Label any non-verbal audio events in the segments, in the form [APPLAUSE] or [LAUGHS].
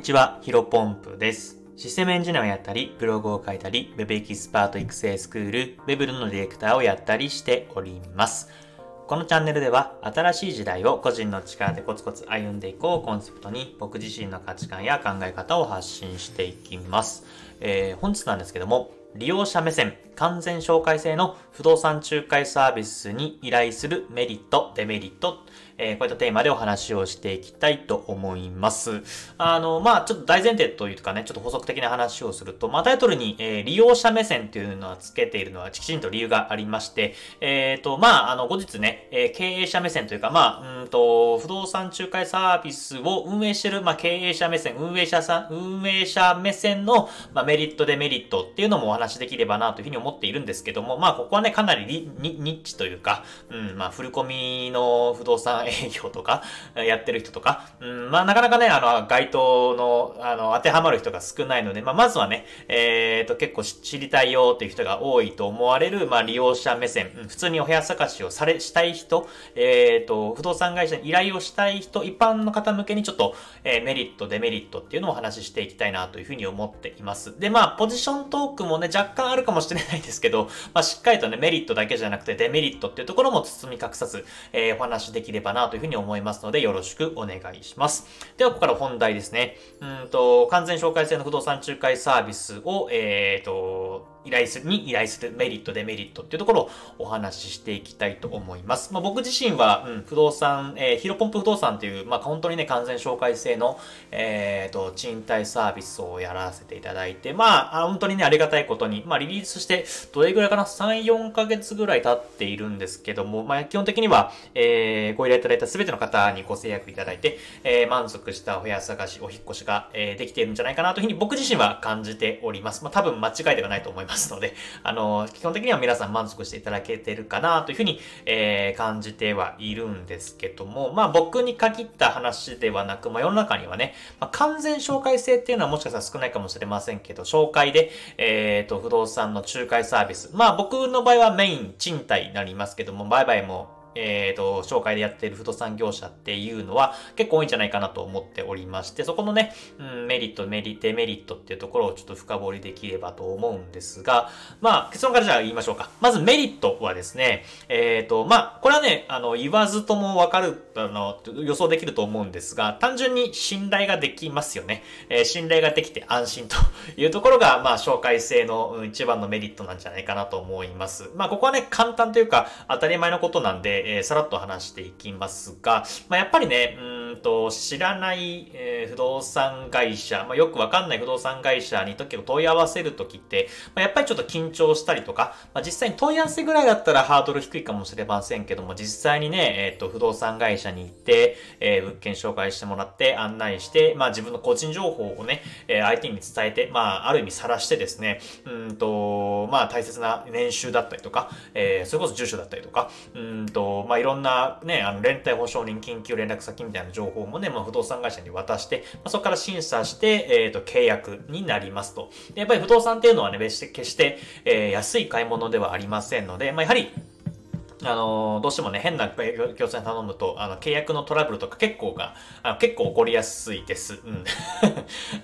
にちは、ヒロポンプです。システムエンジニアをやったり、ブログを書いたり、Web エキスパート育成スクール、Web のディレクターをやったりしております。このチャンネルでは、新しい時代を個人の力でコツコツ歩んでいこうコンセプトに、僕自身の価値観や考え方を発信していきます。えー、本日なんですけども、利用者目線、完全紹介制の不動産仲介サービスに依頼するメリット、デメリット、えー、こういったテーマでお話をしていきたいと思います。あの、まあちょっと大前提というかね、ちょっと補足的な話をすると、まあタイトルに、えー、利用者目線っていうのはつけているのはきちんと理由がありまして、えっ、ー、と、まああの、後日ね、え経営者目線というか、まあ、うんと、不動産仲介サービスを運営してる、まあ経営者目線、運営者さん、運営者目線の、まあ、メリット、デメリットっていうのもお話できればなというふうに思っているんですけども、まあここはね、かなりニッチというか、うん、まあフルコミの不動産営業とか、[LAUGHS] やってる人とか、うん、まあなかなかね、あの、該当の、あの、当てはまる人が少ないので、まあまずはね、えっ、ー、と、結構知りたいよっていう人が多いと思われる、まあ利用者目線、普通にお部屋探しをされ、したい人、えっ、ー、と、不動産会社に依頼をしたい人、一般の方向けにちょっと、えー、メリット、デメリットっていうのをお話ししていきたいなというふうに思っています。で、まあ、ポジショントークもね、若干あるかもしれないですけど、まあ、しっかりとね、メリットだけじゃなくてデメリットっていうところも包み隠さず、えー、お話しできればなというふうに思いますので、よろしくお願いします。では、ここから本題ですね。うんと、完全紹介制の不動産仲介サービスを、えっ、ー、と、依頼する、に依頼するメリット、デメリットっていうところをお話ししていきたいと思います。まあ、僕自身は、うん、不動産、えー、ヒロポンプ不動産っていう、まあ、本当にね、完全紹介制の、えっ、ー、と、賃貸サービスをやらせていただいて、まあ、本当にね、ありがたいことに、まあ、リリースして、どれぐらいかな ?3、4ヶ月ぐらい経っているんですけども、まあ、基本的には、えー、ご依頼いただいた全ての方にご制約いただいて、えー、満足したお部屋探し、お引越しが、えー、できているんじゃないかなというふうに僕自身は感じております。まあ、多分間違いではないと思いますますので、あの、基本的には皆さん満足していただけてるかなというふうに、えー、感じてはいるんですけども、まあ僕に限った話ではなく、まあ世の中にはね、まあ、完全紹介制っていうのはもしかしたら少ないかもしれませんけど、紹介で、えっ、ー、と、不動産の仲介サービス。まあ僕の場合はメイン賃貸になりますけども、売買もえっ、ー、と、紹介でやっている不動産業者っていうのは結構多いんじゃないかなと思っておりまして、そこのね、うん、メリット、メリデメリットっていうところをちょっと深掘りできればと思うんですが、まあ、結論からじゃあ言いましょうか。まずメリットはですね、えっ、ー、と、まあ、これはね、あの、言わずともわかる、あの、予想できると思うんですが、単純に信頼ができますよね。えー、信頼ができて安心というところが、まあ、紹介性の一番のメリットなんじゃないかなと思います。まあ、ここはね、簡単というか、当たり前のことなんで、えー、さらっと話していきますが、まあ、やっぱりね、うんと、知らない、えー、不動産会社、まあ、よくわかんない不動産会社に時を問い合わせるときって、まあ、やっぱりちょっと緊張したりとか、まあ、実際に問い合わせぐらいだったらハードル低いかもしれませんけども、実際にね、えっ、ー、と、不動産会社に行って、えー、物件紹介してもらって、案内して、まあ、自分の個人情報をね、えー、相手に伝えて、まあ、ある意味晒してですね、うんと、まあ、大切な年収だったりとか、えー、それこそ住所だったりとか、うんと、まあ、いろんなね、あの、連帯保証人、緊急連絡先みたいな情報情報もね、まあ、不動産会社に渡して、まあ、そこから審査して、えっ、ー、と、契約になりますと。やっぱり不動産っていうのはね、決して、決して、えー、安い買い物ではありませんので、まあ、やはり、あの、どうしてもね、変な業者に頼むと、あの、契約のトラブルとか結構が、あ結構起こりやすいです。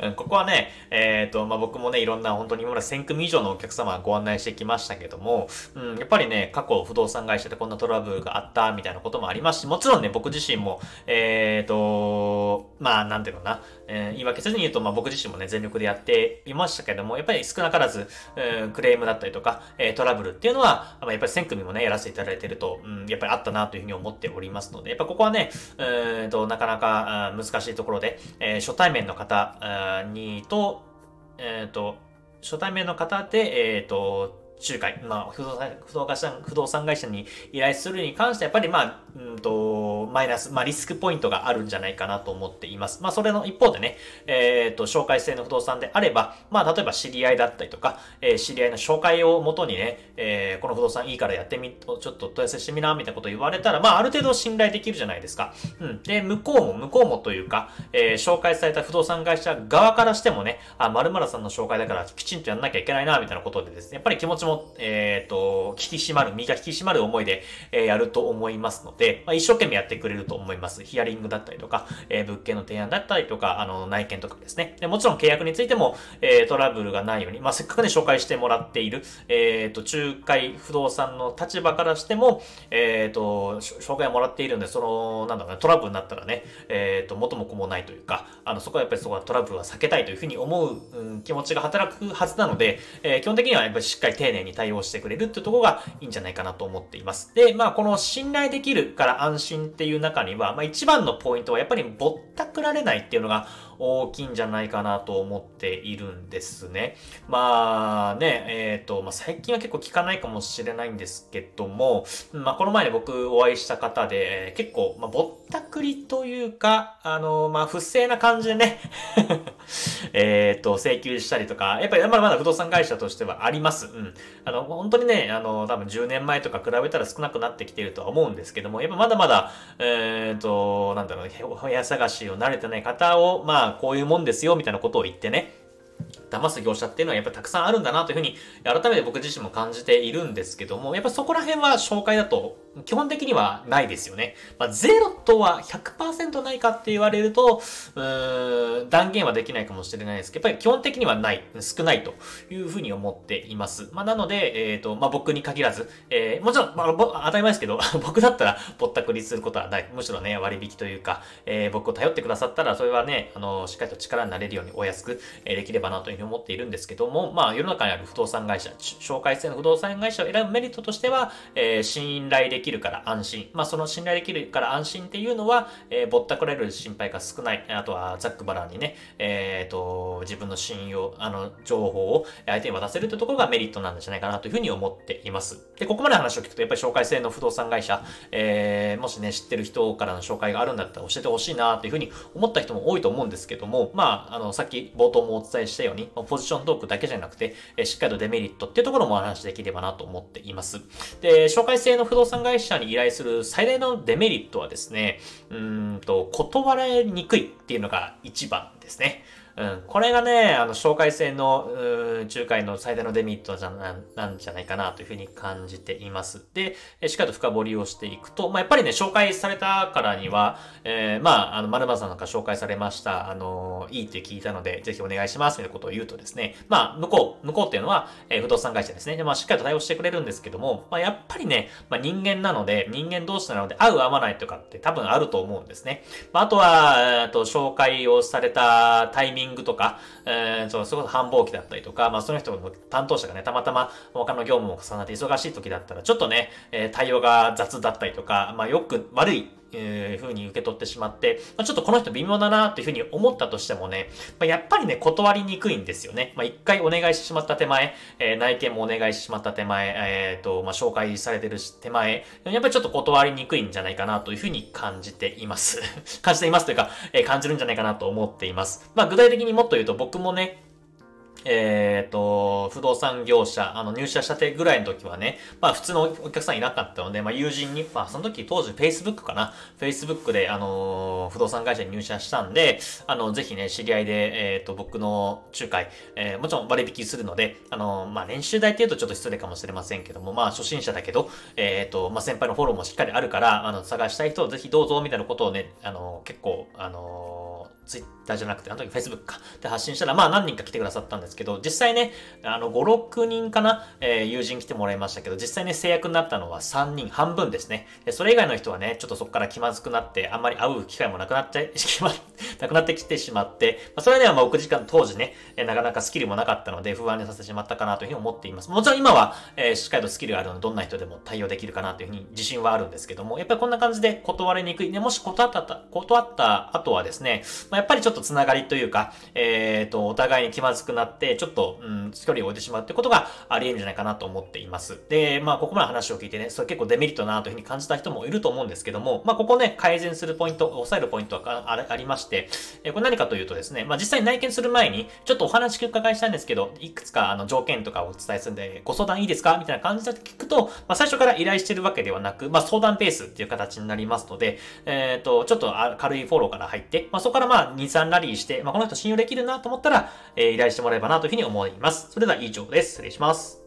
うん。[LAUGHS] ここはね、えっ、ー、と、まあ、僕もね、いろんな本当に今まで1000組以上のお客様ご案内してきましたけども、うん、やっぱりね、過去不動産会社でこんなトラブルがあったみたいなこともありますし、もちろんね、僕自身も、えっ、ー、と、まあ、なんていうのかな、えー、言い訳せずに言うと、まあ、僕自身もね、全力でやっていましたけども、やっぱり少なからず、えー、クレームだったりとか、えー、トラブルっていうのは、まあ、やっぱり1000組もね、やらせていただいてると、うん、やっぱりあったなというふうに思っておりますので、やっぱここはね、えー、となかなか難しいところで、えー、初対面の方にと、えっ、ー、と、初対面の方で、えっ、ー、と、仲介、まあ、不動産、不動産、不動産会社に依頼するに関して、やっぱりまあ、うんと、マイナス、まあ、リスクポイントがあるんじゃないかなと思っています。まあ、それの一方でね、えっ、と、紹介制の不動産であれば、まあ、例えば知り合いだったりとか、えー、知り合いの紹介をもとにね、えー、この不動産いいからやってみ、ちょっと問い合わせしてみな、みたいなこと言われたら、まあ、ある程度信頼できるじゃないですか。うん。で、向こうも、向こうもというか、えー、紹介された不動産会社側からしてもね、あ、〇〇さんの紹介だからきちんとやんなきゃいけないな、みたいなことでですね、やっぱり気持ちも、えっ、ー、と、引き締まる、身が引き締まる思いで、えー、やると思いますので、まあ、一生懸命やってくれると思います。ヒアリングだったりとか、えー、物件の提案だったりとか、あの、内見とかですね。でもちろん契約についても、えー、トラブルがないように、まあ、せっかくね、紹介してもらっている、えっ、ー、と、仲介不動産の立場からしても、えっ、ー、と、紹介をもらっているんで、その、なんだろうね、トラブルになったらね、えっ、ー、と、元も子もないというか、あの、そこはやっぱりそこはトラブルは避けたいというふうに思う、うん、気持ちが働くはずなので、えー、基本的にはやっぱりしっかり丁寧に対応してくれるっていうところがいいんじゃないかなと思っています。で、まあ、この信頼できるから安心っていう中には、まあ、一番のポイントはやっぱりぼったくられないっていうのが大きいんじゃないかなと思っているんですね。まあね、えっ、ー、と、まあ、最近は結構聞かないかもしれないんですけども、まあ、この前ね、僕お会いした方で、結構、まあ、ぼったくりというか、あの、まあ、不正な感じでね [LAUGHS] えっと、請求したりとか、やっぱりまだまだ不動産会社としてはあります。うん。あの、本当にね、あの、多分10年前とか比べたら少なくなってきているとは思うんですけども、やっぱまだまだ、えっ、と、なんだろう、ね部屋探しを慣れてない方を、まあ、こういうもんですよ、みたいなことを言ってね、騙す業者っていうのはやっぱたくさんあるんだなというふうに改めて僕自身も感じているんですけども、やっぱそこら辺は紹介だと基本的にはないですよね。まあ、ゼロとは100%ないかって言われると、うーん、断言はできないかもしれないですけど、やっぱり基本的にはない、少ないというふうに思っています。まあ、なので、えっ、ー、と、まあ、僕に限らず、えー、もちろん、まあ、当たり前ですけど、[LAUGHS] 僕だったらぼったくりすることはない。むしろね、割引というか、えー、僕を頼ってくださったら、それはね、あの、しっかりと力になれるようにお安く、えー、できればなというふうに思っているんですけども、まあ、世の中にある不動産会社、紹介制の不動産会社を選ぶメリットとしては、えー、信頼でききるから安心。まあ、その信頼できるから安心っていうのは、えー、ぼったくられる心配が少ない。あとは、ザックバランにね、えっ、ー、と、自分の信用、あの、情報を相手に渡せるというところがメリットなんじゃないかなというふうに思っています。で、ここまで話を聞くと、やっぱり紹介制の不動産会社、えー、もしね、知ってる人からの紹介があるんだったら教えてほしいなというふうに思った人も多いと思うんですけども、まあ、あの、さっき冒頭もお伝えしたように、ポジショントークだけじゃなくて、えしっかりとデメリットっていうところもお話しできればなと思っています。で、紹介制の不動産会社に依頼する最大のデメリットはですね、うんと、断られにくいっていうのが一番ですね。うん。これがね、あの、紹介制の、うん、仲介の最大のデメリットじゃな、なんじゃないかなというふうに感じています。で、しっかりと深掘りをしていくと、まあ、やっぱりね、紹介されたからには、えー、まあ、あの、まるさんなんか紹介されました、あの、いいって聞いたので、ぜひお願いします、みたいなことを言うとですね、まあ、向こう、向こうっていうのは、えー、不動産会社ですね。で、まあ、しっかりと対応してくれるんですけども、まあ、やっぱりね、まあ、人間なので、人間同士なので、合う合わないとかって多分あると思うんですね。まあ、あとは、えっと、紹介をされたタイミングングとか、えー、そう、それこそ繁忙期だったりとか、まあその人の担当者がね、たまたま他の業務も重なって忙しい時だったら、ちょっとね、えー、対応が雑だったりとか、まあよく悪いえー、風に受け取ってしまって、まあ、ちょっとこの人微妙だなっていうふうに思ったとしてもね、まあ、やっぱりね、断りにくいんですよね。まあ、一回お願いしてしまった手前、えー、内見もお願いしてしまった手前、えっ、ー、と、まあ、紹介されてる手前、やっぱりちょっと断りにくいんじゃないかなというふうに感じています。[LAUGHS] 感じていますというか、えー、感じるんじゃないかなと思っています。まあ、具体的にもっと言うと僕もね、えっ、ー、と、不動産業者、あの、入社したてぐらいの時はね、まあ普通のお客さんいなかったので、まあ友人に、まあその時当時 Facebook かな ?Facebook で、あのー、不動産会社に入社したんで、あの、ぜひね、知り合いで、えっ、ー、と、僕の仲介、えー、もちろん割引するので、あのまあ練習代って言うとちょっと失礼かもしれませんけども、まあ初心者だけど、えっ、と、まあ先輩のフォローもしっかりあるから、あの、探したい人をぜひどうぞ、みたいなことをね、あの結構、あのツイッターじゃなくて、あの時 Facebook か。で発信したら、まあ何人か来てくださったんですけど、実際ね、あの、5、6人かな、えー、友人来てもらいましたけど、実際ね、制約になったのは3人、半分ですね。でそれ以外の人はね、ちょっとそこから気まずくなって、あんまり会う機会もなくなっちゃい、[LAUGHS] [LAUGHS] なくなってきてしまって、まあ、それではまあ、6時間当時ね、えなかなかスキルもなかったので、不安にさせてしまったかなというふうに思っています。もちろん今は、えー、しっかりとスキルがあるので、どんな人でも対応できるかなというふうに自信はあるんですけども、やっぱりこんな感じで断りにくい。ね、もし断った、断った後はですね、まあ、やっぱりちょっと繋がりというか、えっ、ー、と、お互いに気まずくなって、ちょっと、うん、距離を置いてしまうってことがあり得るんじゃないかなと思っています。で、まあ、ここまで話を聞いてね、それ結構デメリットだなというふうに感じた人もいると思うんですけども、まあ、ここね、改善するポイント、抑えるポイントがありまして、えー、これ何かというとですね、まあ、実際内見する前に、ちょっとお話伺いしたいんですけど、いくつかあの条件とかをお伝えするんで、ご相談いいですかみたいな感じで聞くと、まあ、最初から依頼してるわけではなく、まあ、相談ペースっていう形になりますので、えっ、ー、と、ちょっと軽いフォローから入って、まあ、そこからまあ、2、3ラリーして、まあ、この人信用できるなと思ったら、えー、依頼してもらえばなというふうに思います。それでは以上です。失礼します。